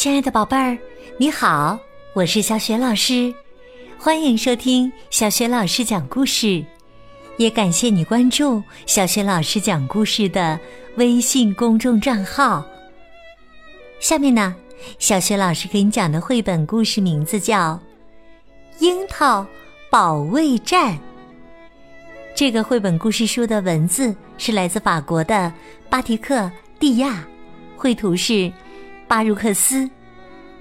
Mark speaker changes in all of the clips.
Speaker 1: 亲爱的宝贝儿，你好，我是小雪老师，欢迎收听小雪老师讲故事，也感谢你关注小雪老师讲故事的微信公众账号。下面呢，小雪老师给你讲的绘本故事名字叫《樱桃保卫战》。这个绘本故事书的文字是来自法国的巴提克·蒂亚，绘图是。巴如克斯，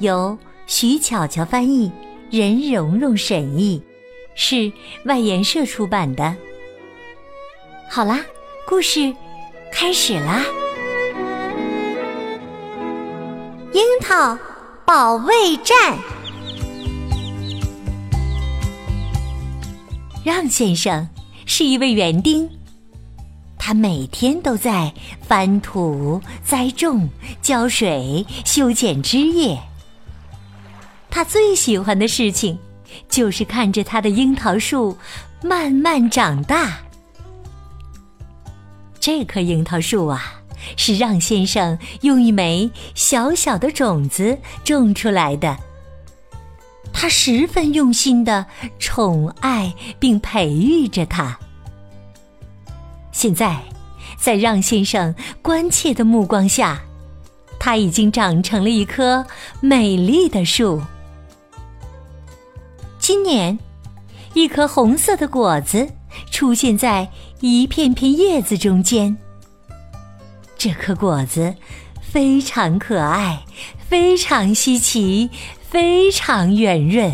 Speaker 1: 由徐巧巧翻译，任蓉蓉审译，是外研社出版的。好啦，故事开始啦！樱桃保卫战。让先生是一位园丁。他每天都在翻土、栽种、浇水、修剪枝叶。他最喜欢的事情，就是看着他的樱桃树慢慢长大。这棵樱桃树啊，是让先生用一枚小小的种子种出来的。他十分用心的宠爱并培育着它。现在，在让先生关切的目光下，它已经长成了一棵美丽的树。今年，一颗红色的果子出现在一片片叶子中间。这颗果子非常可爱，非常稀奇，非常圆润。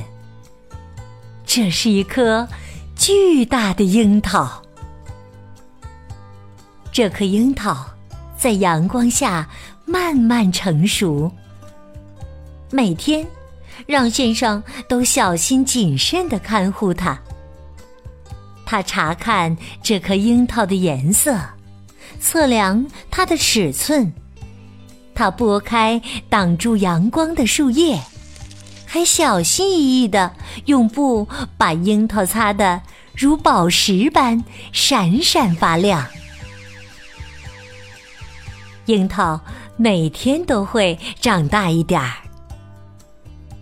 Speaker 1: 这是一颗巨大的樱桃。这颗樱桃在阳光下慢慢成熟。每天，让先生都小心谨慎的看护它。他查看这颗樱桃的颜色，测量它的尺寸。他拨开挡住阳光的树叶，还小心翼翼的用布把樱桃擦得如宝石般闪闪发亮。樱桃每天都会长大一点儿。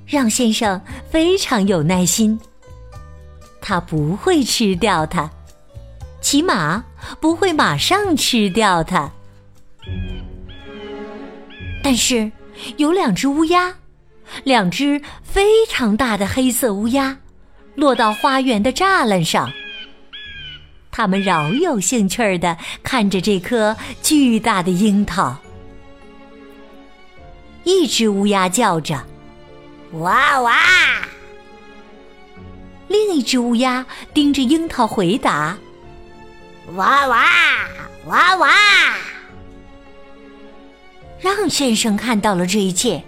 Speaker 1: 让先生非常有耐心，他不会吃掉它，起码不会马上吃掉它。但是有两只乌鸦，两只非常大的黑色乌鸦，落到花园的栅栏上。他们饶有兴趣儿的看着这颗巨大的樱桃。一只乌鸦叫着：“哇哇！”另一只乌鸦盯着樱桃回答：“哇哇哇哇！”让先生看到了这一切，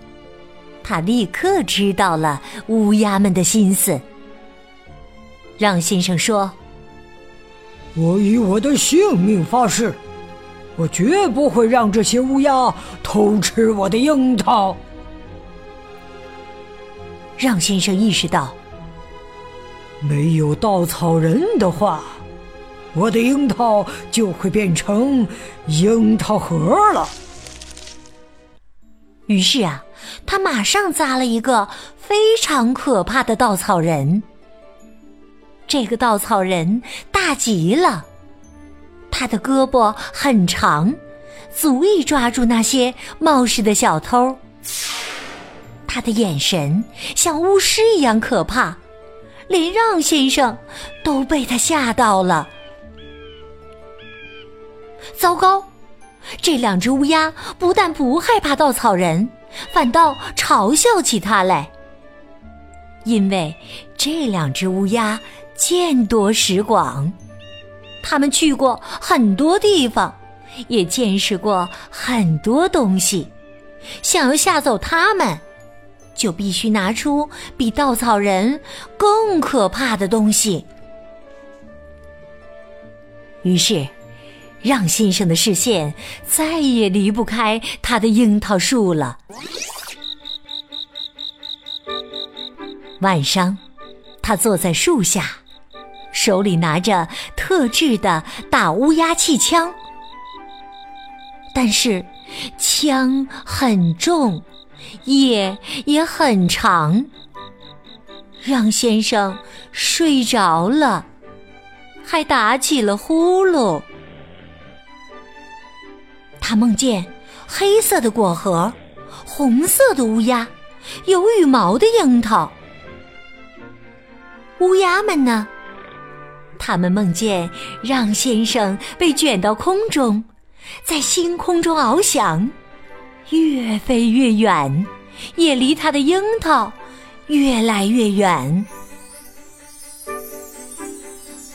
Speaker 1: 他立刻知道了乌鸦们的心思。让先生说。
Speaker 2: 我以我的性命发誓，我绝不会让这些乌鸦偷吃我的樱桃。
Speaker 1: 让先生意识到，
Speaker 2: 没有稻草人的话，我的樱桃就会变成樱桃核了。
Speaker 1: 于是啊，他马上扎了一个非常可怕的稻草人。这个稻草人大极了，他的胳膊很长，足以抓住那些冒失的小偷。他的眼神像巫师一样可怕，连让先生都被他吓到了。糟糕，这两只乌鸦不但不害怕稻草人，反倒嘲笑起他来，因为这两只乌鸦。见多识广，他们去过很多地方，也见识过很多东西。想要吓走他们，就必须拿出比稻草人更可怕的东西。于是，让先生的视线再也离不开他的樱桃树了。晚上，他坐在树下。手里拿着特制的打乌鸦气枪，但是枪很重，夜也很长。让先生睡着了，还打起了呼噜。他梦见黑色的果核、红色的乌鸦、有羽毛的樱桃。乌鸦们呢？他们梦见让先生被卷到空中，在星空中翱翔，越飞越远，也离他的樱桃越来越远。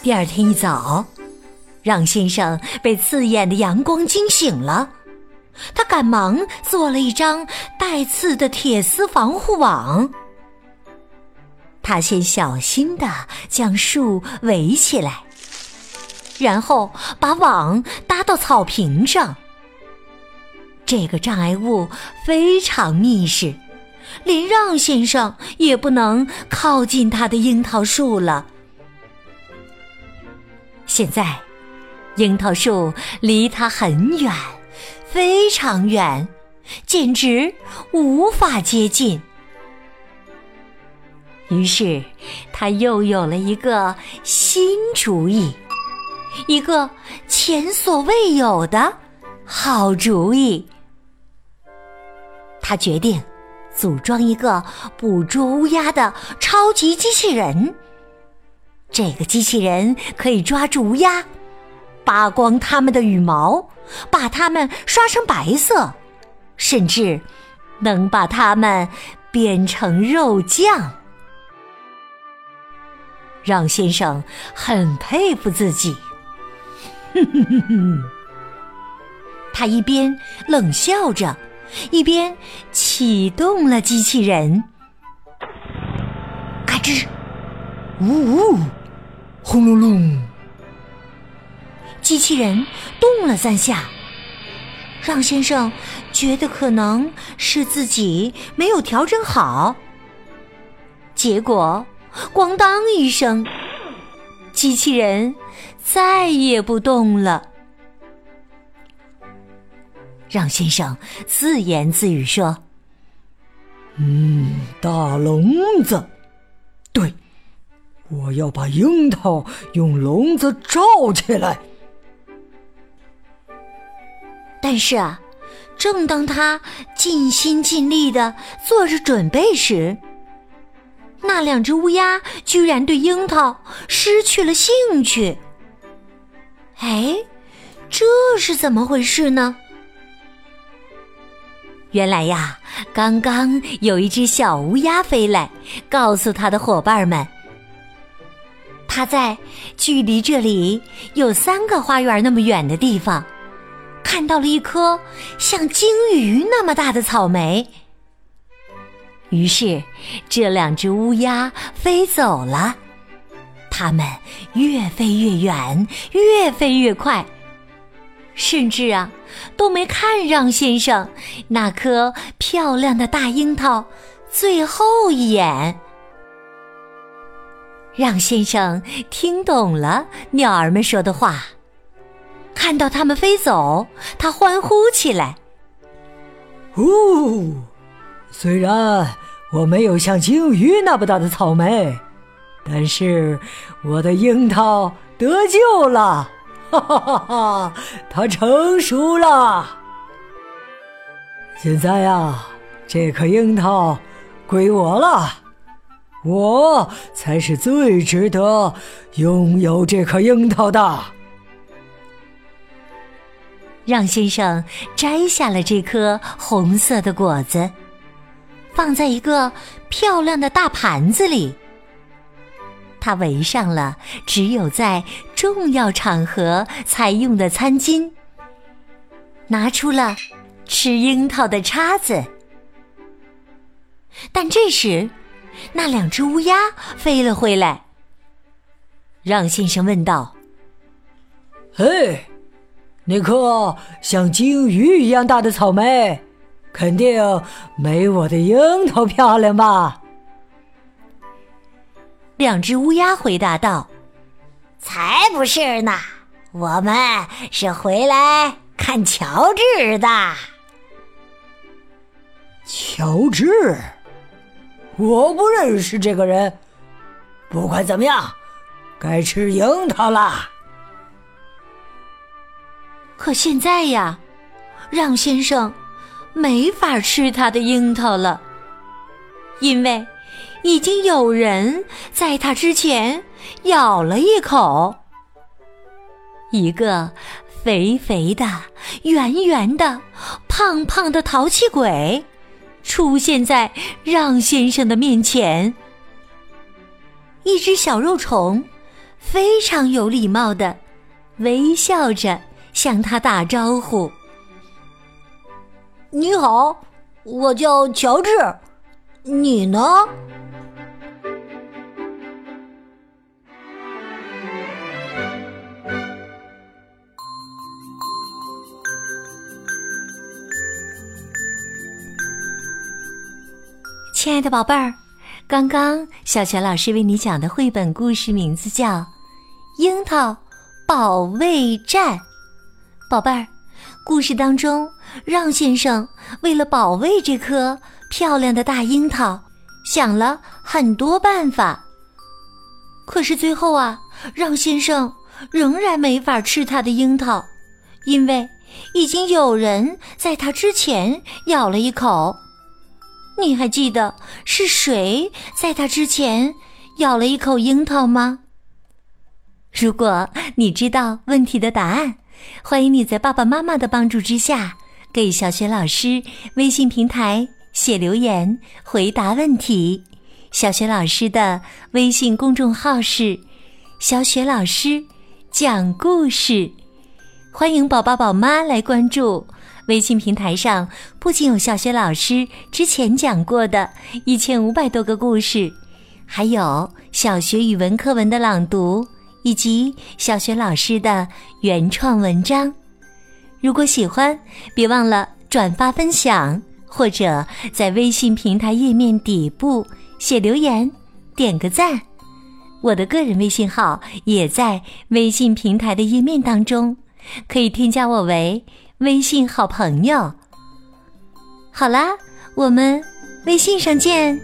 Speaker 1: 第二天一早，让先生被刺眼的阳光惊醒了，他赶忙做了一张带刺的铁丝防护网。他先小心地将树围起来，然后把网搭到草坪上。这个障碍物非常密实，连让先生也不能靠近他的樱桃树了。现在，樱桃树离他很远，非常远，简直无法接近。于是，他又有了一个新主意，一个前所未有的好主意。他决定组装一个捕捉乌鸦的超级机器人。这个机器人可以抓住乌鸦，扒光它们的羽毛，把它们刷成白色，甚至能把它们变成肉酱。让先生很佩服自己，哼哼哼哼。他一边冷笑着，一边启动了机器人。嘎吱，
Speaker 2: 呜呜，轰隆隆，
Speaker 1: 机器人动了三下。让先生觉得可能是自己没有调整好，结果。咣当一声，机器人再也不动了。让先生自言自语说：“
Speaker 2: 嗯，大笼子，对，我要把樱桃用笼子罩起来。”
Speaker 1: 但是啊，正当他尽心尽力的做着准备时，那两只乌鸦居然对樱桃失去了兴趣。哎，这是怎么回事呢？原来呀，刚刚有一只小乌鸦飞来，告诉他的伙伴们，他在距离这里有三个花园那么远的地方，看到了一颗像鲸鱼那么大的草莓。于是，这两只乌鸦飞走了。它们越飞越远，越飞越快，甚至啊，都没看让先生那颗漂亮的大樱桃最后一眼。让先生听懂了鸟儿们说的话，看到它们飞走，他欢呼起来：“
Speaker 2: 呜！”虽然我没有像鲸鱼那么大的草莓，但是我的樱桃得救了，哈哈哈哈！它成熟了。现在呀，这颗樱桃归我了，我才是最值得拥有这颗樱桃的。
Speaker 1: 让先生摘下了这颗红色的果子。放在一个漂亮的大盘子里，他围上了只有在重要场合才用的餐巾，拿出了吃樱桃的叉子。但这时，那两只乌鸦飞了回来。让先生问道：“
Speaker 2: 嘿，那颗像鲸鱼一样大的草莓？”肯定没我的樱桃漂亮吧？
Speaker 1: 两只乌鸦回答道：“
Speaker 3: 才不是呢，我们是回来看乔治的。”
Speaker 2: 乔治，我不认识这个人。不管怎么样，该吃樱桃啦。
Speaker 1: 可现在呀，让先生没法吃他的樱桃了，因为已经有人在他之前咬了一口。一个肥肥的、圆圆的、胖胖的淘气鬼出现在让先生的面前。一只小肉虫非常有礼貌的微笑着。向他打招呼。
Speaker 3: 你好，我叫乔治，你呢？
Speaker 1: 亲爱的宝贝儿，刚刚小泉老师为你讲的绘本故事名字叫《樱桃保卫战》。宝贝儿，故事当中，让先生为了保卫这颗漂亮的大樱桃，想了很多办法。可是最后啊，让先生仍然没法吃他的樱桃，因为已经有人在他之前咬了一口。你还记得是谁在他之前咬了一口樱桃吗？如果你知道问题的答案。欢迎你在爸爸妈妈的帮助之下，给小雪老师微信平台写留言回答问题。小雪老师的微信公众号是“小雪老师讲故事”，欢迎宝宝宝妈来关注。微信平台上不仅有小学老师之前讲过的一千五百多个故事，还有小学语文课文的朗读。以及小学老师的原创文章，如果喜欢，别忘了转发分享，或者在微信平台页面底部写留言，点个赞。我的个人微信号也在微信平台的页面当中，可以添加我为微信好朋友。好啦，我们微信上见。